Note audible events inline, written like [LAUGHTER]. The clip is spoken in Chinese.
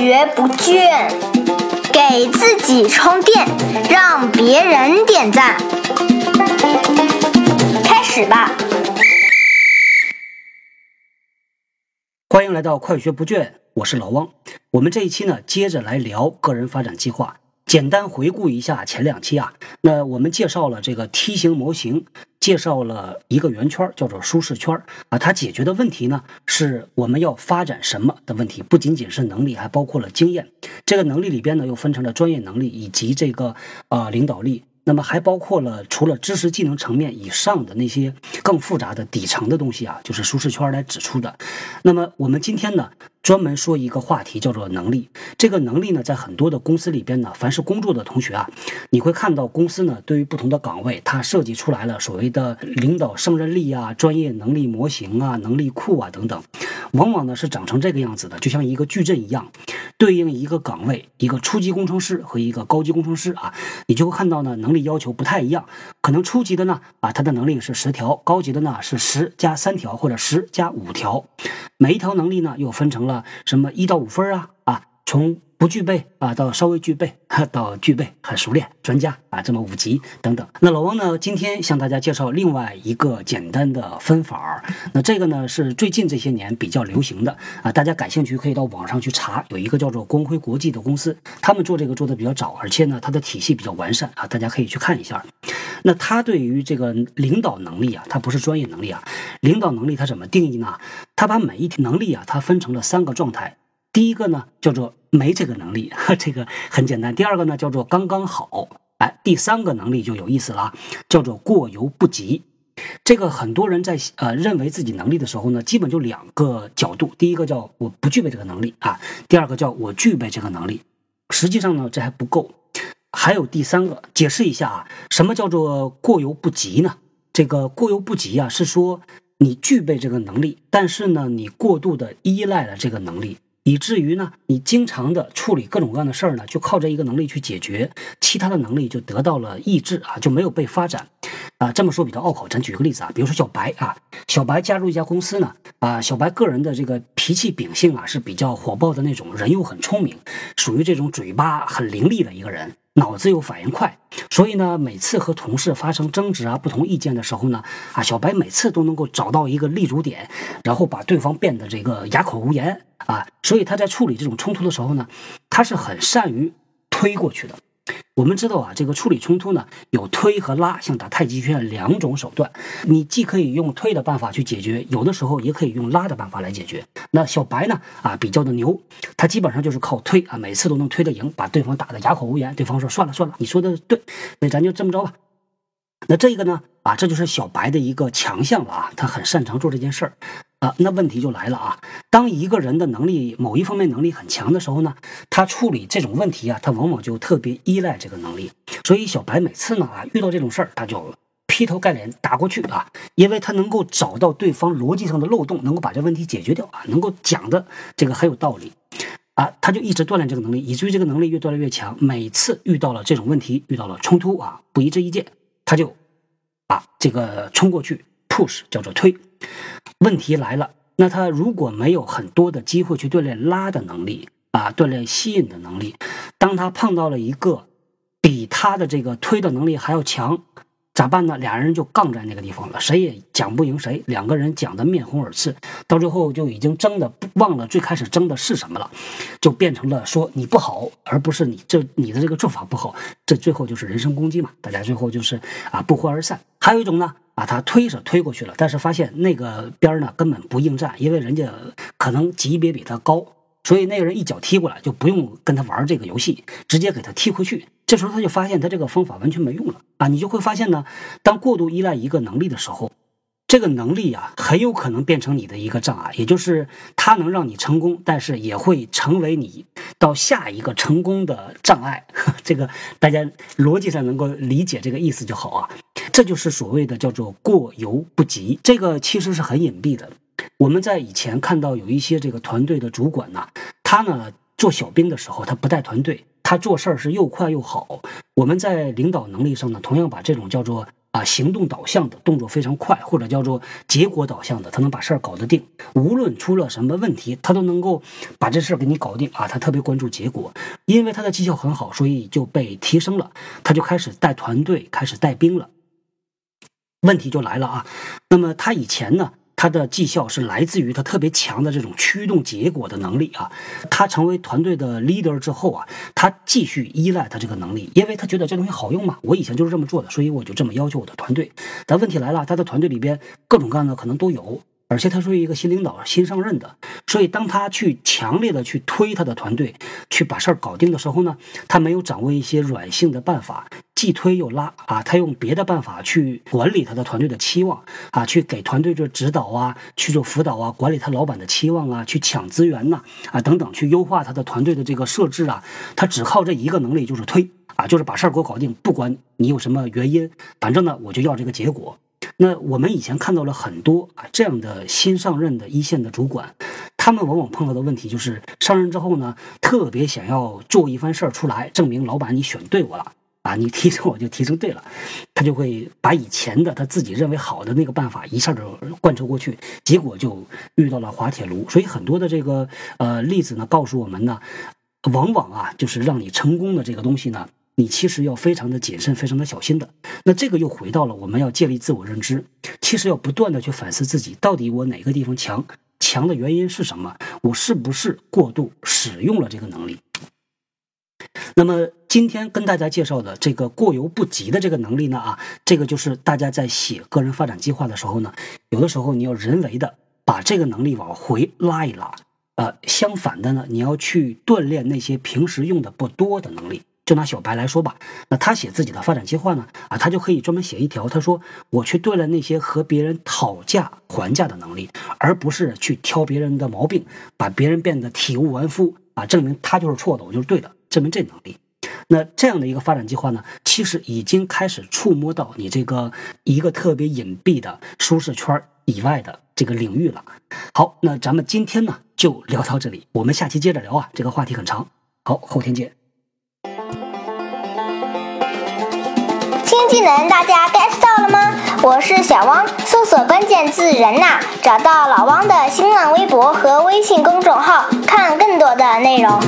学不倦，给自己充电，让别人点赞。开始吧！欢迎来到快学不倦，我是老汪。我们这一期呢，接着来聊个人发展计划。简单回顾一下前两期啊，那我们介绍了这个梯形模型，介绍了一个圆圈，叫做舒适圈啊。它解决的问题呢，是我们要发展什么的问题，不仅仅是能力，还包括了经验。这个能力里边呢，又分成了专业能力以及这个啊领导力。那么还包括了除了知识技能层面以上的那些更复杂的底层的东西啊，就是舒适圈来指出的。那么我们今天呢，专门说一个话题，叫做能力。这个能力呢，在很多的公司里边呢，凡是工作的同学啊，你会看到公司呢，对于不同的岗位，它设计出来了所谓的领导胜任力啊、专业能力模型啊、能力库啊等等，往往呢是长成这个样子的，就像一个矩阵一样，对应一个岗位，一个初级工程师和一个高级工程师啊，你就会看到呢，能力。要求不太一样，可能初级的呢，啊，他的能力是十条；高级的呢是十加三条或者十加五条。每一条能力呢又分成了什么一到五分啊啊，从。不具备啊，到稍微具备，[LAUGHS] 到具备很熟练专家啊，这么五级等等。那老王呢，今天向大家介绍另外一个简单的分法。那这个呢是最近这些年比较流行的啊，大家感兴趣可以到网上去查，有一个叫做光辉国际的公司，他们做这个做的比较早，而且呢它的体系比较完善啊，大家可以去看一下。那他对于这个领导能力啊，它不是专业能力啊，领导能力它怎么定义呢？他把每一条能力啊，它分成了三个状态。第一个呢叫做没这个能力，[LAUGHS] 这个很简单。第二个呢叫做刚刚好，哎，第三个能力就有意思了，叫做过犹不及。这个很多人在呃认为自己能力的时候呢，基本就两个角度。第一个叫我不具备这个能力啊，第二个叫我具备这个能力。实际上呢这还不够，还有第三个。解释一下啊，什么叫做过犹不及呢？这个过犹不及啊，是说你具备这个能力，但是呢你过度的依赖了这个能力。以至于呢，你经常的处理各种各样的事儿呢，就靠这一个能力去解决，其他的能力就得到了抑制啊，就没有被发展，啊，这么说比较拗口。咱举个例子啊，比如说小白啊，小白加入一家公司呢，啊，小白个人的这个脾气秉性啊是比较火爆的那种，人又很聪明，属于这种嘴巴很伶俐的一个人。脑子又反应快，所以呢，每次和同事发生争执啊、不同意见的时候呢，啊，小白每次都能够找到一个立足点，然后把对方变得这个哑口无言啊。所以他在处理这种冲突的时候呢，他是很善于推过去的。我们知道啊，这个处理冲突呢，有推和拉，像打太极拳两种手段。你既可以用推的办法去解决，有的时候也可以用拉的办法来解决。那小白呢，啊，比较的牛，他基本上就是靠推啊，每次都能推得赢，把对方打得哑口无言。对方说算了算了，你说的对，那咱就这么着吧。那这个呢，啊，这就是小白的一个强项了啊，他很擅长做这件事儿。啊，那问题就来了啊！当一个人的能力某一方面能力很强的时候呢，他处理这种问题啊，他往往就特别依赖这个能力。所以小白每次呢啊遇到这种事儿，他就劈头盖脸打过去啊，因为他能够找到对方逻辑上的漏洞，能够把这问题解决掉啊，能够讲的这个很有道理啊，他就一直锻炼这个能力，以至于这个能力越锻炼越强。每次遇到了这种问题，遇到了冲突啊，不一致意见，他就啊这个冲过去 push 叫做推。问题来了，那他如果没有很多的机会去锻炼拉的能力啊，锻炼吸引的能力，当他碰到了一个比他的这个推的能力还要强。咋办呢？俩人就杠在那个地方了，谁也讲不赢谁。两个人讲的面红耳赤，到最后就已经争的忘了最开始争的是什么了，就变成了说你不好，而不是你这你的这个做法不好。这最后就是人身攻击嘛，大家最后就是啊不欢而散。还有一种呢，把他推是推过去了，但是发现那个边呢根本不应战，因为人家可能级别比他高。所以那个人一脚踢过来，就不用跟他玩这个游戏，直接给他踢回去。这时候他就发现他这个方法完全没用了啊！你就会发现呢，当过度依赖一个能力的时候，这个能力啊很有可能变成你的一个障碍，也就是它能让你成功，但是也会成为你到下一个成功的障碍。[LAUGHS] 这个大家逻辑上能够理解这个意思就好啊。这就是所谓的叫做过犹不及，这个其实是很隐蔽的。我们在以前看到有一些这个团队的主管呢，他呢做小兵的时候，他不带团队，他做事儿是又快又好。我们在领导能力上呢，同样把这种叫做啊，行动导向的动作非常快，或者叫做结果导向的，他能把事儿搞得定。无论出了什么问题，他都能够把这事儿给你搞定啊。他特别关注结果，因为他的绩效很好，所以就被提升了。他就开始带团队，开始带兵了。问题就来了啊，那么他以前呢？他的绩效是来自于他特别强的这种驱动结果的能力啊。他成为团队的 leader 之后啊，他继续依赖他这个能力，因为他觉得这东西好用嘛。我以前就是这么做的，所以我就这么要求我的团队。但问题来了，他的团队里边各种各样的可能都有。而且他属于一个新领导、新上任的，所以当他去强烈的去推他的团队，去把事儿搞定的时候呢，他没有掌握一些软性的办法，既推又拉啊，他用别的办法去管理他的团队的期望啊，去给团队做指导啊，去做辅导啊，管理他老板的期望啊，去抢资源呐啊等等，去优化他的团队的这个设置啊，他只靠这一个能力就是推啊，就是把事儿给我搞定，不管你有什么原因，反正呢我就要这个结果。那我们以前看到了很多啊这样的新上任的一线的主管，他们往往碰到的问题就是上任之后呢，特别想要做一番事儿出来，证明老板你选对我了啊，你提升 [LAUGHS] 我就提升对了，他就会把以前的他自己认为好的那个办法一下就贯彻过去，结果就遇到了滑铁卢。所以很多的这个呃例子呢，告诉我们呢，往往啊就是让你成功的这个东西呢。你其实要非常的谨慎，非常的小心的。那这个又回到了我们要建立自我认知，其实要不断的去反思自己，到底我哪个地方强，强的原因是什么？我是不是过度使用了这个能力？那么今天跟大家介绍的这个过犹不及的这个能力呢？啊，这个就是大家在写个人发展计划的时候呢，有的时候你要人为的把这个能力往回拉一拉。呃，相反的呢，你要去锻炼那些平时用的不多的能力。就拿小白来说吧，那他写自己的发展计划呢？啊，他就可以专门写一条，他说我去锻炼那些和别人讨价还价的能力，而不是去挑别人的毛病，把别人变得体无完肤啊，证明他就是错的，我就是对的，证明这能力。那这样的一个发展计划呢，其实已经开始触摸到你这个一个特别隐蔽的舒适圈以外的这个领域了。好，那咱们今天呢就聊到这里，我们下期接着聊啊，这个话题很长。好，后天见。新技能大家 get 到了吗？我是小汪，搜索关键字“人呐”，找到老汪的新浪微博和微信公众号，看更多的内容。